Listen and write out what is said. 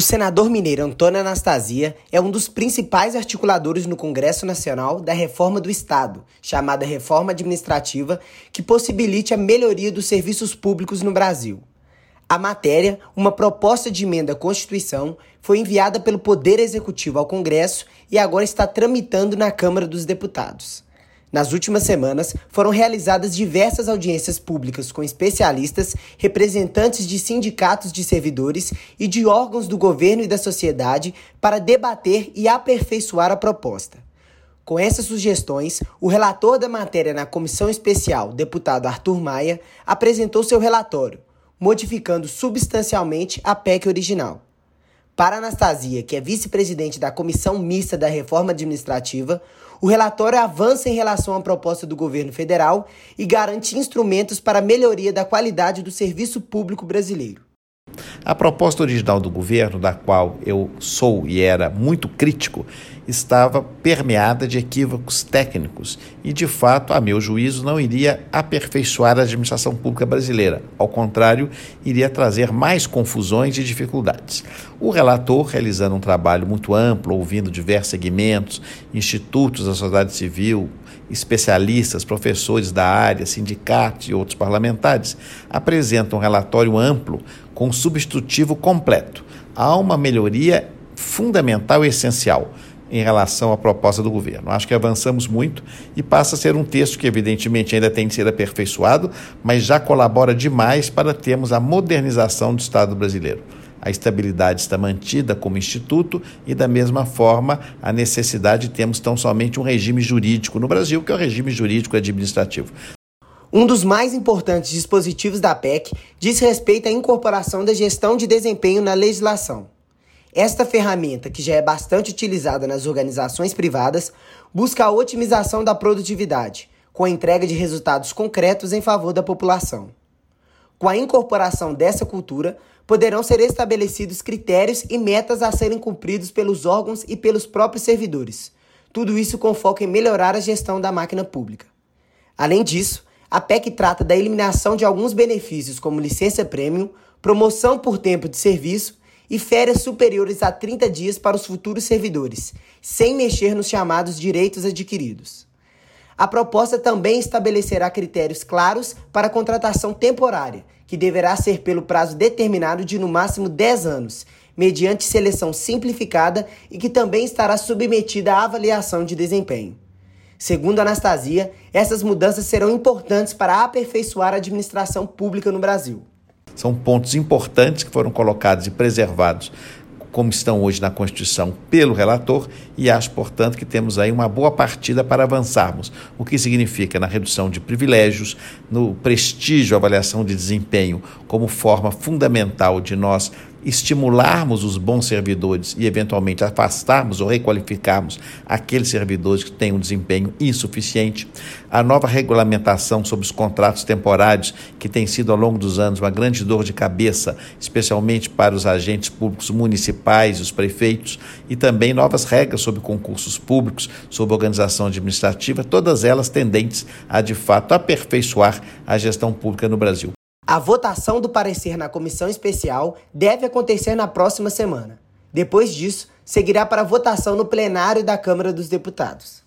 O senador mineiro Antônio Anastasia é um dos principais articuladores no Congresso Nacional da reforma do Estado, chamada Reforma Administrativa, que possibilite a melhoria dos serviços públicos no Brasil. A matéria, uma proposta de emenda à Constituição, foi enviada pelo Poder Executivo ao Congresso e agora está tramitando na Câmara dos Deputados. Nas últimas semanas, foram realizadas diversas audiências públicas com especialistas, representantes de sindicatos de servidores e de órgãos do governo e da sociedade para debater e aperfeiçoar a proposta. Com essas sugestões, o relator da matéria na comissão especial, deputado Arthur Maia, apresentou seu relatório, modificando substancialmente a PEC original. Para Anastasia, que é vice-presidente da Comissão Mista da Reforma Administrativa, o relatório avança em relação à proposta do governo federal e garante instrumentos para a melhoria da qualidade do serviço público brasileiro. A proposta original do governo, da qual eu sou e era muito crítico, estava permeada de equívocos técnicos e, de fato, a meu juízo, não iria aperfeiçoar a administração pública brasileira. Ao contrário, iria trazer mais confusões e dificuldades. O relator, realizando um trabalho muito amplo, ouvindo diversos segmentos, institutos da sociedade civil, especialistas, professores da área, sindicatos e outros parlamentares, apresenta um relatório amplo com substitutivo completo. Há uma melhoria fundamental e essencial em relação à proposta do governo. Acho que avançamos muito e passa a ser um texto que, evidentemente, ainda tem de ser aperfeiçoado, mas já colabora demais para termos a modernização do Estado brasileiro. A estabilidade está mantida como instituto e, da mesma forma, a necessidade de termos tão somente um regime jurídico no Brasil, que é o regime jurídico administrativo. Um dos mais importantes dispositivos da PEC diz respeito à incorporação da gestão de desempenho na legislação. Esta ferramenta, que já é bastante utilizada nas organizações privadas, busca a otimização da produtividade, com a entrega de resultados concretos em favor da população. Com a incorporação dessa cultura, poderão ser estabelecidos critérios e metas a serem cumpridos pelos órgãos e pelos próprios servidores. Tudo isso com foco em melhorar a gestão da máquina pública. Além disso, a PEC trata da eliminação de alguns benefícios, como licença premium, promoção por tempo de serviço e férias superiores a 30 dias para os futuros servidores, sem mexer nos chamados direitos adquiridos. A proposta também estabelecerá critérios claros para a contratação temporária, que deverá ser pelo prazo determinado de no máximo 10 anos, mediante seleção simplificada e que também estará submetida à avaliação de desempenho. Segundo Anastasia, essas mudanças serão importantes para aperfeiçoar a administração pública no Brasil. São pontos importantes que foram colocados e preservados como estão hoje na Constituição pelo relator, e acho, portanto, que temos aí uma boa partida para avançarmos, o que significa na redução de privilégios, no prestígio, avaliação de desempenho como forma fundamental de nós estimularmos os bons servidores e, eventualmente, afastarmos ou requalificarmos aqueles servidores que têm um desempenho insuficiente. A nova regulamentação sobre os contratos temporários, que tem sido ao longo dos anos uma grande dor de cabeça, especialmente para os agentes públicos municipais e os prefeitos, e também novas regras sobre concursos públicos, sobre organização administrativa, todas elas tendentes a, de fato, aperfeiçoar a gestão pública no Brasil. A votação do parecer na comissão especial deve acontecer na próxima semana. Depois disso, seguirá para votação no plenário da Câmara dos Deputados.